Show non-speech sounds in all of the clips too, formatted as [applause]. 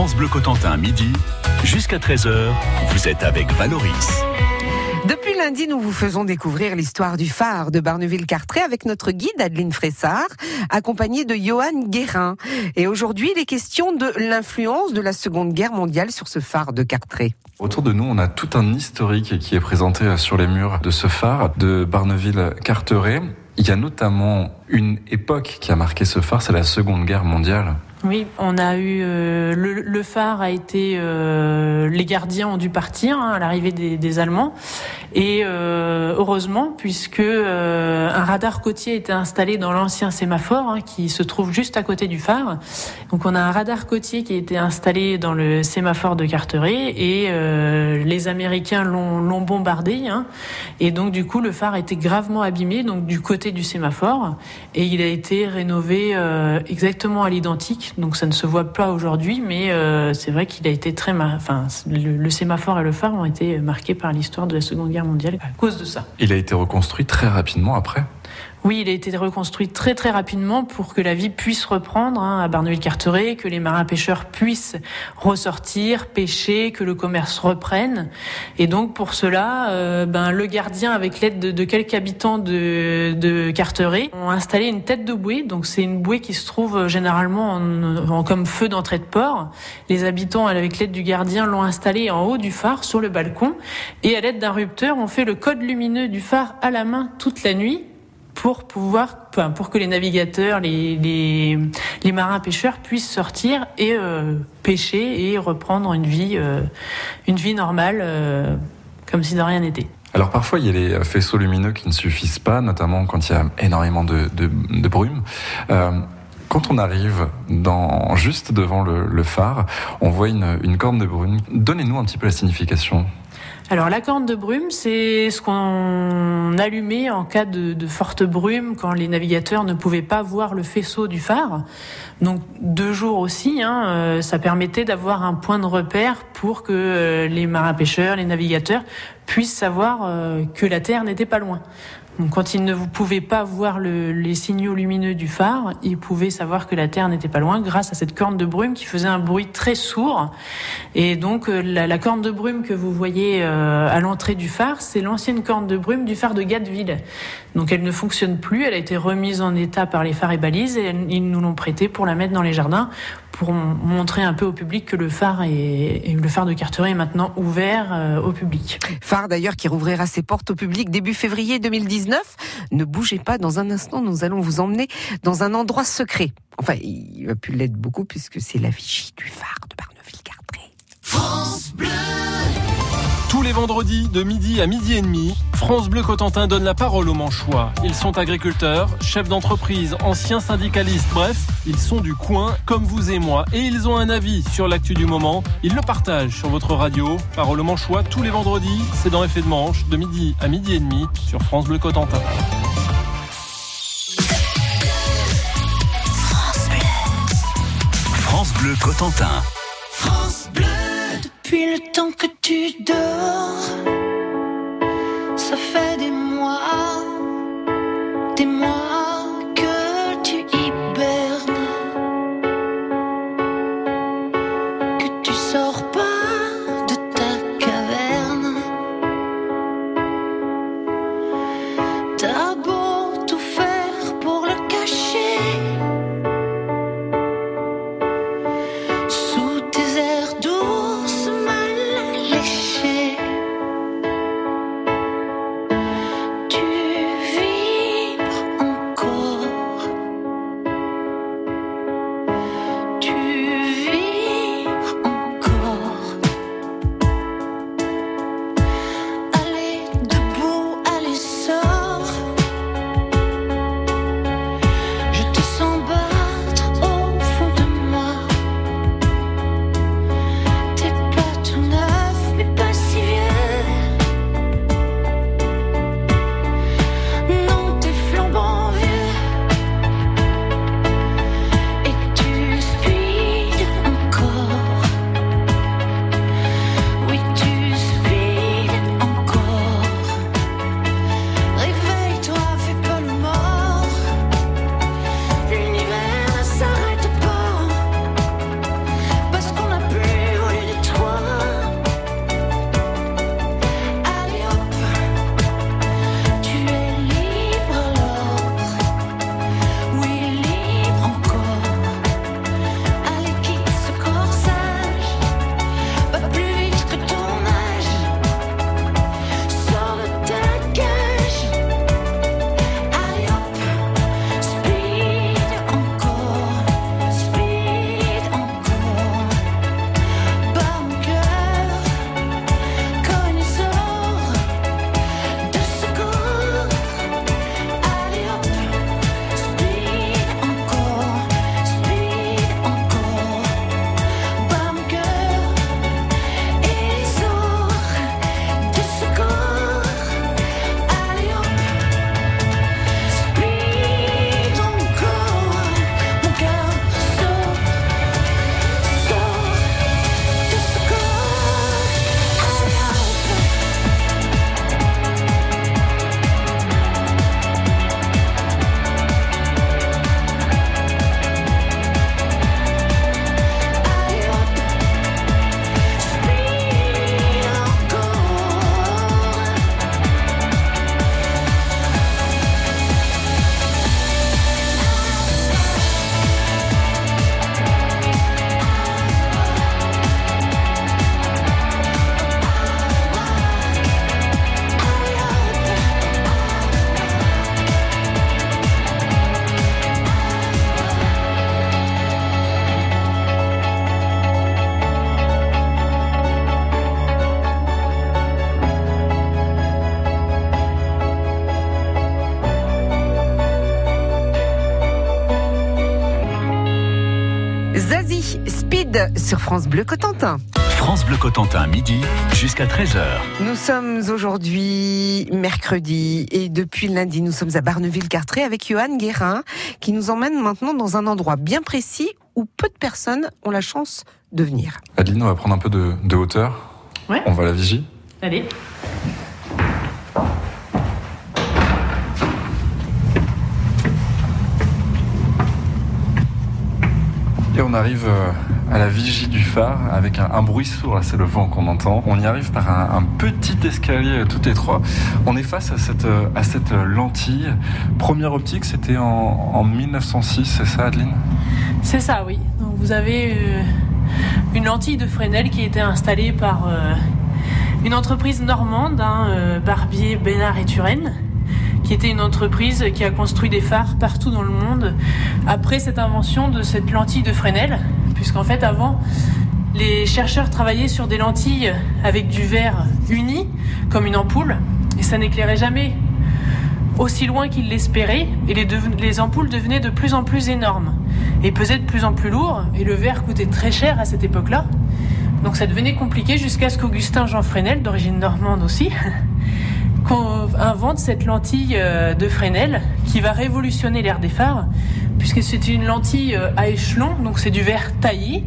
France Bleu Cotentin, midi, jusqu'à 13h, vous êtes avec Valoris. Depuis lundi, nous vous faisons découvrir l'histoire du phare de Barneville-Cartré avec notre guide Adeline Fressard, accompagnée de Johan Guérin. Et aujourd'hui, il est question de l'influence de la Seconde Guerre mondiale sur ce phare de Cartré. Autour de nous, on a tout un historique qui est présenté sur les murs de ce phare de Barneville-Carteret. Il y a notamment une époque qui a marqué ce phare, c'est la Seconde Guerre mondiale. Oui, on a eu euh, le, phare a été euh, les gardiens ont dû partir hein, à l'arrivée des, Allemands. Et euh, heureusement puisque un radar côtier était installé dans l'ancien sémaphore hein, qui se trouve juste à côté du phare. Donc on a un radar côtier qui a été installé dans le sémaphore de Carteret et les Américains l'ont bombardé hein, et donc du coup le phare a été gravement abîmé donc du côté du sémaphore. Et il a été rénové exactement à l'identique donc ça ne se voit pas aujourd'hui, mais euh, c'est vrai qu'il a été très, enfin, le, sémaphore et le phare ont été marqués par l'histoire de la Seconde Guerre mondiale à cause de ça. Il a été reconstruit très rapidement après? Oui, il a été reconstruit très très rapidement pour que la vie puisse reprendre hein, à Barneville-Carteret, que les marins pêcheurs puissent ressortir, pêcher, que le commerce reprenne. Et donc pour cela, euh, ben, le gardien, avec l'aide de, quelques habitants de, Carteret, ont installé une tête de bouée. Donc c'est une bouée qui se trouve euh, généralement en, comme feu d'entrée de port. Les habitants, avec l'aide du gardien, l'ont installé en haut du phare, sur le balcon. Et à l'aide d'un rupteur, on fait le code lumineux du phare à la main toute la nuit pour pouvoir, pour que les navigateurs, les, les, marins pêcheurs puissent sortir et euh, pêcher et reprendre une vie, euh, une vie normale, euh, comme si de rien n'était. Alors parfois il y a les faisceaux lumineux qui ne suffisent pas, notamment quand il y a énormément de, de, de brume. Quand on arrive dans, juste devant le, le phare, on voit une, une corne de brume. Donnez-nous un petit peu la signification alors la corne de brume, c'est ce qu'on allumait en cas de, forte brume quand les navigateurs ne pouvaient pas voir le faisceau du phare. Donc deux jours aussi, hein, euh, ça permettait d'avoir un point de repère pour que euh, les marins pêcheurs, les navigateurs puissent savoir euh, que la Terre n'était pas loin. Donc, quand ils ne pouvaient pas voir le, les signaux lumineux du phare, ils pouvaient savoir que la Terre n'était pas loin grâce à cette corne de brume qui faisait un bruit très sourd. Et donc la, la corne de brume que vous voyez euh, à l'entrée du phare, c'est l'ancienne corne de brume du phare de Gatteville. Donc elle ne fonctionne plus, elle a été remise en état par les phares et balises et ils nous l'ont prêtée pour la mettre dans les jardins pour montrer un peu au public que le phare est, le phare de Carteret est maintenant ouvert euh, au public. Phare d'ailleurs qui rouvrira ses portes au public début février 2019. Ne bougez pas, dans un instant nous allons vous emmener dans un endroit secret. Enfin, il va plus l'être beaucoup puisque c'est la vigie du phare de Barneville-Carteret. France Bleu tous les vendredis de midi à midi et demi, France Bleu Cotentin donne la parole aux Manchois. Ils sont agriculteurs, chefs d'entreprise, anciens syndicalistes, bref, ils sont du coin comme vous et moi et ils ont un avis sur l'actu du moment. Ils le partagent sur votre radio. Parole aux Manchois tous les vendredis, c'est dans Effet de Manche de midi à midi et demi sur France Bleu Cotentin. France Bleu. France Bleu Cotentin. France Bleu. Le temps que tu dors, ça fait des mois, guide sur France Bleu Cotentin. France Bleu Cotentin, midi jusqu'à 13h. Nous sommes aujourd'hui mercredi et depuis lundi, nous sommes à Barneville-Cartré avec Johan Guérin qui nous emmène maintenant dans un endroit bien précis où peu de personnes ont la chance de venir. Adeline, on va prendre un peu de, de hauteur. Ouais. On va à la vigie. Allez. Et on arrive euh, à la vigie du phare avec un, bruit sourd, c'est le vent qu'on entend. On y arrive par un, petit escalier euh, tout étroit. On est face à cette, euh, cette lentille. Première optique, c'était en, en 1906, c'est ça Adeline? C'est ça, oui. Donc vous avez euh, une lentille de Fresnel qui a été installée par euh, une entreprise normande, hein, euh, Barbier, Bénard et Turenne, qui était une entreprise qui a construit des phares partout dans le monde après cette invention de cette lentille de Fresnel, puisqu'en fait avant les chercheurs travaillaient sur des lentilles avec du verre uni comme une ampoule et ça n'éclairait jamais aussi loin qu'ils l'espéraient et les, ampoules devenaient de plus en plus énormes et pesaient de plus en plus lourd et le verre coûtait très cher à cette époque-là. Donc ça devenait compliqué jusqu'à ce qu'Augustin Jean Fresnel, d'origine normande aussi, [laughs] invente cette lentille euh, de Fresnel qui va révolutionner l'ère des phares puisque c'est une lentille euh, à échelon, donc c'est du verre taillé.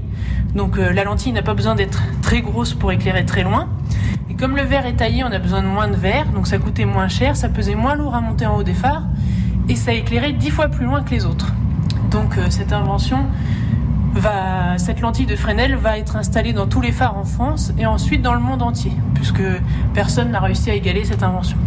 Donc euh, la lentille n'a pas besoin d'être très grosse pour éclairer très loin. Et comme le verre est taillé, on a besoin de moins de verre, donc ça coûtait moins cher, ça pesait moins lourd à monter en haut des phares, et ça éclairait dix fois plus loin que les autres. Donc euh, cette invention cette lentille de Fresnel va être installée dans tous les phares en France et ensuite dans le monde entier, puisque personne n'a réussi à égaler cette invention.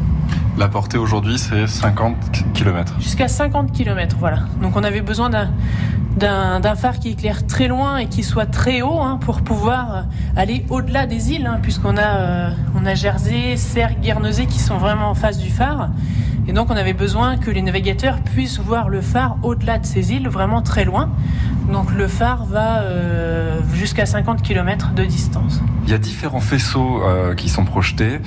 La portée aujourd'hui, c'est 50 km. Jusqu'à 50 km, voilà. Donc on avait besoin d'un phare qui éclaire très loin et qui soit très haut hein, pour pouvoir euh, aller au-delà des îles, hein, puisqu'on a euh, a Jersey, Serres, Guernesey qui sont vraiment en face du phare. Et donc on avait besoin que les navigateurs puissent voir le phare au-delà de ces îles, vraiment très loin. Donc le phare va euh, jusqu'à 50 km de distance. Il y a différents faisceaux euh, qui sont projetés.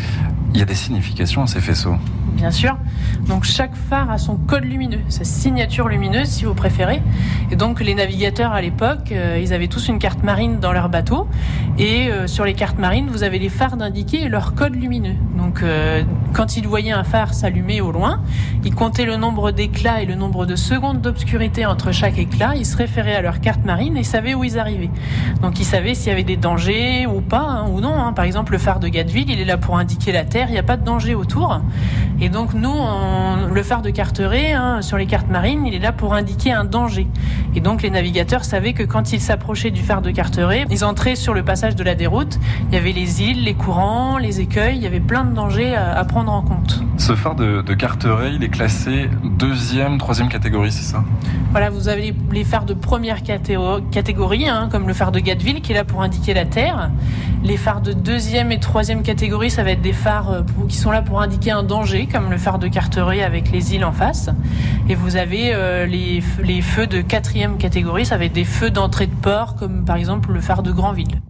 Il y a des significations à ces faisceaux. bien sûr. Donc chaque phare a son code lumineux, sa signature lumineuse si vous préférez. Et donc les navigateurs à l'époque, euh, ils avaient tous une carte marine dans leur bateau. Et sur les cartes marines, vous avez les phares d'indiquer et leur code lumineux. Donc quand ils voyaient un phare s'allumer au loin, ils comptaient le nombre d'éclats et le nombre de secondes d'obscurité entre chaque éclat. Ils se référaient à leur carte marine et savaient où ils arrivaient. Donc ils savaient s'il y avait des dangers ou pas, hein, ou non. hein. Par exemple, le phare de Gatteville, il est là pour indiquer la Terre, il n'y a pas de danger autour. Et donc nous, le phare de Carteret, hein, sur les cartes marines, il est là pour indiquer un danger. Et donc les navigateurs savaient que quand ils s'approchaient du phare de Carteret, ils entraient sur le passage de la déroute. Il y avait les îles, les courants, les écueils, il y avait plein de dangers à prendre en compte. Ce phare de, de Carteret, il est classé deuxième, troisième catégorie, c'est ça? Voilà, vous avez les, les phares de première catégorie, hein, comme le phare de Gatteville qui est là pour indiquer la Terre. Les phares de deuxième et troisième catégorie, ça va être des phares euh, pour- qui sont là pour indiquer un danger, comme le phare de Carteret avec les îles en face. Et vous avez euh, les, les feux de quatrième catégorie, ça va être des feux d'entrée de port, comme par exemple le phare de Granville.